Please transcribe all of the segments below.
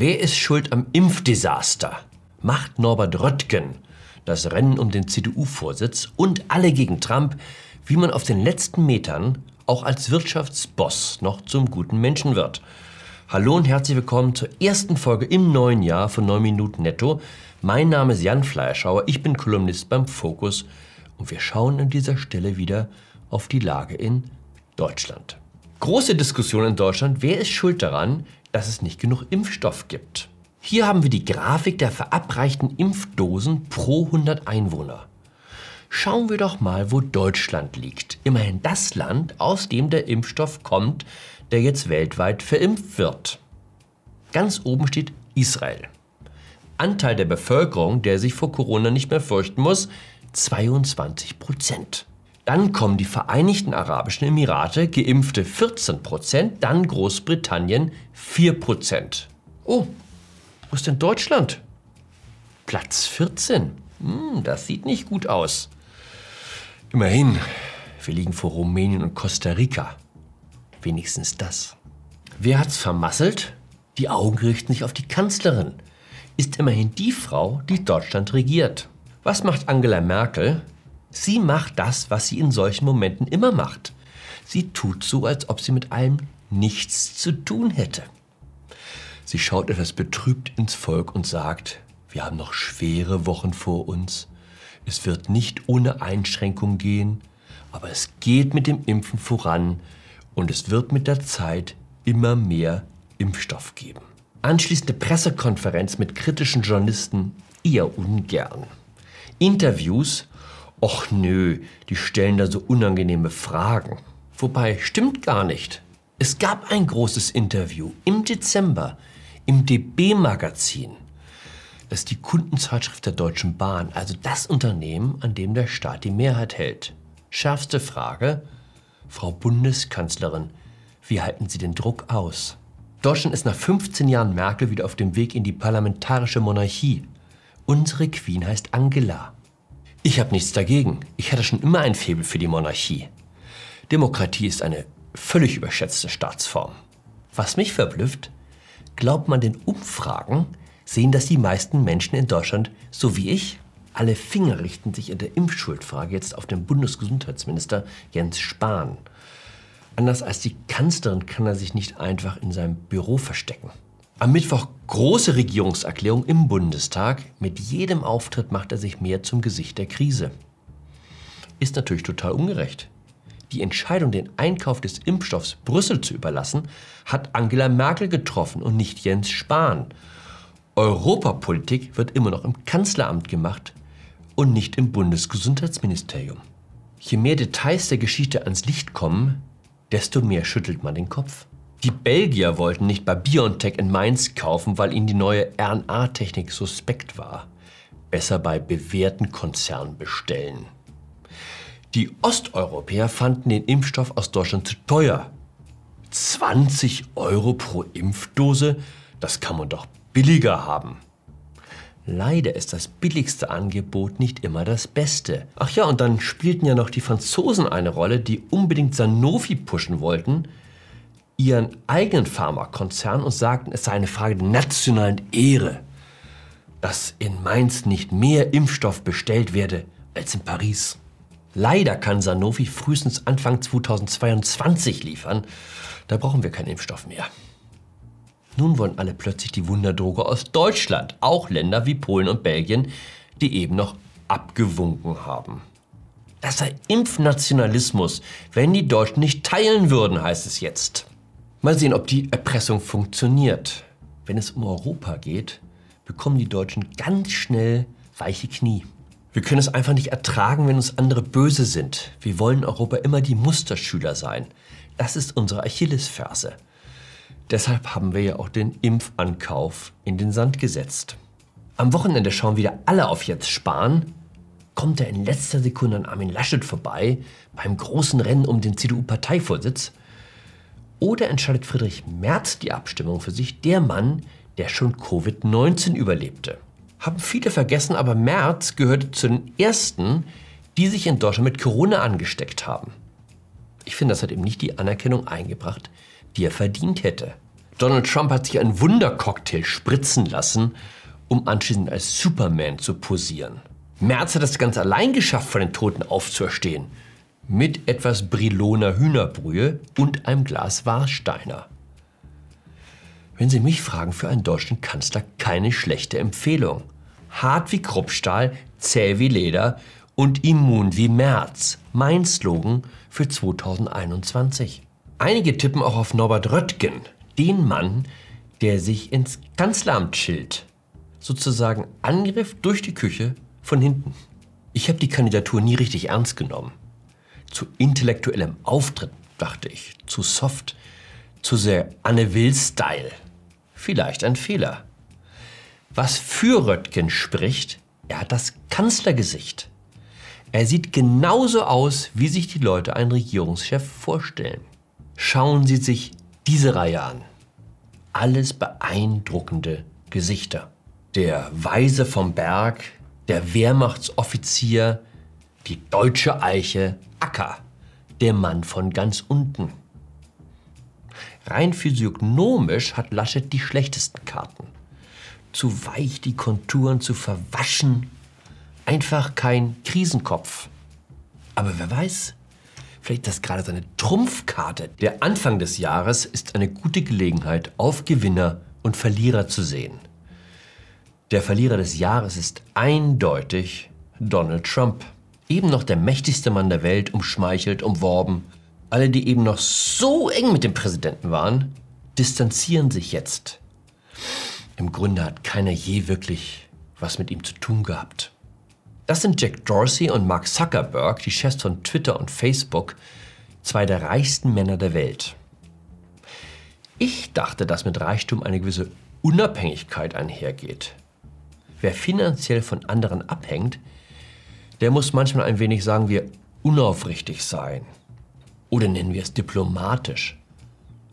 Wer ist schuld am Impfdesaster? Macht Norbert Röttgen das Rennen um den CDU-Vorsitz und alle gegen Trump, wie man auf den letzten Metern auch als Wirtschaftsboss noch zum guten Menschen wird? Hallo und herzlich willkommen zur ersten Folge im neuen Jahr von 9 Minuten Netto. Mein Name ist Jan Fleischhauer, ich bin Kolumnist beim Fokus und wir schauen an dieser Stelle wieder auf die Lage in Deutschland. Große Diskussion in Deutschland, wer ist schuld daran, dass es nicht genug Impfstoff gibt? Hier haben wir die Grafik der verabreichten Impfdosen pro 100 Einwohner. Schauen wir doch mal, wo Deutschland liegt. Immerhin das Land, aus dem der Impfstoff kommt, der jetzt weltweit verimpft wird. Ganz oben steht Israel. Anteil der Bevölkerung, der sich vor Corona nicht mehr fürchten muss, 22 Prozent. Dann kommen die Vereinigten Arabischen Emirate, geimpfte 14 Prozent, dann Großbritannien 4 Prozent. Oh, wo ist denn Deutschland? Platz 14. Hm, das sieht nicht gut aus. Immerhin, wir liegen vor Rumänien und Costa Rica. Wenigstens das. Wer hat's vermasselt? Die Augen richten sich auf die Kanzlerin. Ist immerhin die Frau, die Deutschland regiert. Was macht Angela Merkel? Sie macht das, was sie in solchen Momenten immer macht. Sie tut so, als ob sie mit allem nichts zu tun hätte. Sie schaut etwas betrübt ins Volk und sagt, wir haben noch schwere Wochen vor uns. Es wird nicht ohne Einschränkung gehen, aber es geht mit dem Impfen voran und es wird mit der Zeit immer mehr Impfstoff geben. Anschließende Pressekonferenz mit kritischen Journalisten eher ungern. Interviews, och nö, die stellen da so unangenehme Fragen. Wobei, stimmt gar nicht. Es gab ein großes Interview im Dezember im DB-Magazin. Das ist die Kundenzeitschrift der Deutschen Bahn, also das Unternehmen, an dem der Staat die Mehrheit hält. Schärfste Frage, Frau Bundeskanzlerin, wie halten Sie den Druck aus? Deutschland ist nach 15 Jahren Merkel wieder auf dem Weg in die parlamentarische Monarchie. Unsere Queen heißt Angela. Ich habe nichts dagegen. Ich hatte schon immer ein Faible für die Monarchie. Demokratie ist eine völlig überschätzte Staatsform. Was mich verblüfft, Glaubt man den Umfragen, sehen das die meisten Menschen in Deutschland so wie ich. Alle Finger richten sich in der Impfschuldfrage jetzt auf den Bundesgesundheitsminister Jens Spahn. Anders als die Kanzlerin kann er sich nicht einfach in seinem Büro verstecken. Am Mittwoch große Regierungserklärung im Bundestag. Mit jedem Auftritt macht er sich mehr zum Gesicht der Krise. Ist natürlich total ungerecht. Die Entscheidung, den Einkauf des Impfstoffs Brüssel zu überlassen, hat Angela Merkel getroffen und nicht Jens Spahn. Europapolitik wird immer noch im Kanzleramt gemacht und nicht im Bundesgesundheitsministerium. Je mehr Details der Geschichte ans Licht kommen, desto mehr schüttelt man den Kopf. Die Belgier wollten nicht bei BioNTech in Mainz kaufen, weil ihnen die neue RNA-Technik suspekt war. Besser bei bewährten Konzernen bestellen. Die Osteuropäer fanden den Impfstoff aus Deutschland zu teuer. 20 Euro pro Impfdose? Das kann man doch billiger haben. Leider ist das billigste Angebot nicht immer das beste. Ach ja, und dann spielten ja noch die Franzosen eine Rolle, die unbedingt Sanofi pushen wollten, ihren eigenen Pharmakonzern und sagten, es sei eine Frage der nationalen Ehre, dass in Mainz nicht mehr Impfstoff bestellt werde als in Paris. Leider kann Sanofi frühestens Anfang 2022 liefern. Da brauchen wir keinen Impfstoff mehr. Nun wollen alle plötzlich die Wunderdroge aus Deutschland, auch Länder wie Polen und Belgien, die eben noch abgewunken haben. Das sei Impfnationalismus, wenn die Deutschen nicht teilen würden, heißt es jetzt. Mal sehen, ob die Erpressung funktioniert. Wenn es um Europa geht, bekommen die Deutschen ganz schnell weiche Knie. Wir können es einfach nicht ertragen, wenn uns andere böse sind. Wir wollen Europa immer die Musterschüler sein. Das ist unsere Achillesferse. Deshalb haben wir ja auch den Impfankauf in den Sand gesetzt. Am Wochenende schauen wieder alle auf jetzt sparen. Kommt er in letzter Sekunde an Armin Laschet vorbei beim großen Rennen um den CDU-Parteivorsitz? Oder entscheidet Friedrich Merz die Abstimmung für sich, der Mann, der schon Covid-19 überlebte? haben viele vergessen, aber Merz gehörte zu den ersten, die sich in Deutschland mit Corona angesteckt haben. Ich finde, das hat ihm nicht die Anerkennung eingebracht, die er verdient hätte. Donald Trump hat sich einen Wundercocktail spritzen lassen, um anschließend als Superman zu posieren. Merz hat es ganz allein geschafft, von den Toten aufzuerstehen. Mit etwas Briloner Hühnerbrühe und einem Glas Warsteiner. Wenn Sie mich fragen, für einen deutschen Kanzler keine schlechte Empfehlung. Hart wie Kruppstahl, zäh wie Leder und immun wie Merz. Mein Slogan für 2021. Einige tippen auch auf Norbert Röttgen, den Mann, der sich ins Kanzleramt chillt. Sozusagen Angriff durch die Küche von hinten. Ich habe die Kandidatur nie richtig ernst genommen. Zu intellektuellem Auftritt, dachte ich. Zu soft. Zu sehr Anne Will-Style. Vielleicht ein Fehler. Was für Röttgen spricht, er hat das Kanzlergesicht. Er sieht genauso aus, wie sich die Leute einen Regierungschef vorstellen. Schauen Sie sich diese Reihe an. Alles beeindruckende Gesichter. Der Weise vom Berg, der Wehrmachtsoffizier, die deutsche Eiche, Acker, der Mann von ganz unten. Rein physiognomisch hat Laschet die schlechtesten Karten. Zu weich die Konturen zu verwaschen, einfach kein Krisenkopf. Aber wer weiß, vielleicht ist das gerade seine Trumpfkarte. Der Anfang des Jahres ist eine gute Gelegenheit, auf Gewinner und Verlierer zu sehen. Der Verlierer des Jahres ist eindeutig Donald Trump. Eben noch der mächtigste Mann der Welt, umschmeichelt, umworben, alle, die eben noch so eng mit dem Präsidenten waren, distanzieren sich jetzt. Im Grunde hat keiner je wirklich was mit ihm zu tun gehabt. Das sind Jack Dorsey und Mark Zuckerberg, die Chefs von Twitter und Facebook, zwei der reichsten Männer der Welt. Ich dachte, dass mit Reichtum eine gewisse Unabhängigkeit einhergeht. Wer finanziell von anderen abhängt, der muss manchmal ein wenig, sagen wir, unaufrichtig sein, oder nennen wir es diplomatisch.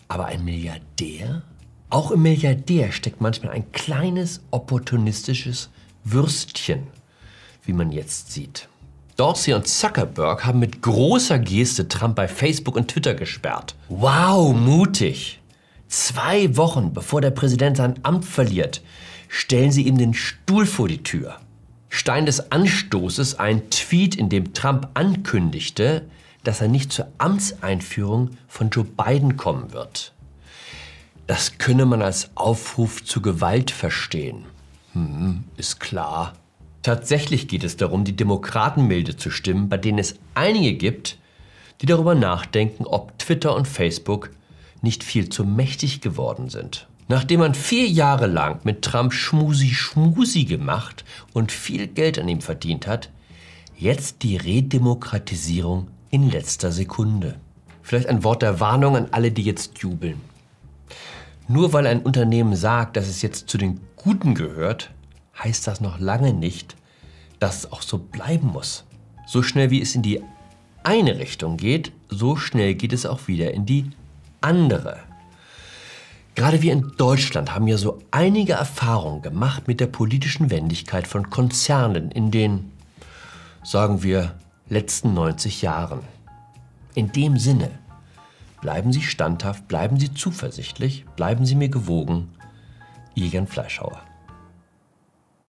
Aber ein Milliardär? Auch im Milliardär steckt manchmal ein kleines opportunistisches Würstchen, wie man jetzt sieht. Dorsey und Zuckerberg haben mit großer Geste Trump bei Facebook und Twitter gesperrt. Wow, mutig! Zwei Wochen bevor der Präsident sein Amt verliert, stellen sie ihm den Stuhl vor die Tür. Stein des Anstoßes ein Tweet, in dem Trump ankündigte, dass er nicht zur Amtseinführung von Joe Biden kommen wird. Das könne man als Aufruf zu Gewalt verstehen. Hm, ist klar. Tatsächlich geht es darum, die Demokraten milde zu stimmen, bei denen es einige gibt, die darüber nachdenken, ob Twitter und Facebook nicht viel zu mächtig geworden sind. Nachdem man vier Jahre lang mit Trump Schmusi-Schmusi gemacht und viel Geld an ihm verdient hat, jetzt die Redemokratisierung in letzter Sekunde. Vielleicht ein Wort der Warnung an alle, die jetzt jubeln. Nur weil ein Unternehmen sagt, dass es jetzt zu den Guten gehört, heißt das noch lange nicht, dass es auch so bleiben muss. So schnell wie es in die eine Richtung geht, so schnell geht es auch wieder in die andere. Gerade wir in Deutschland haben ja so einige Erfahrungen gemacht mit der politischen Wendigkeit von Konzernen in den, sagen wir, letzten 90 Jahren. In dem Sinne, bleiben Sie standhaft, bleiben Sie zuversichtlich, bleiben Sie mir gewogen. Ihr Jan Fleischhauer.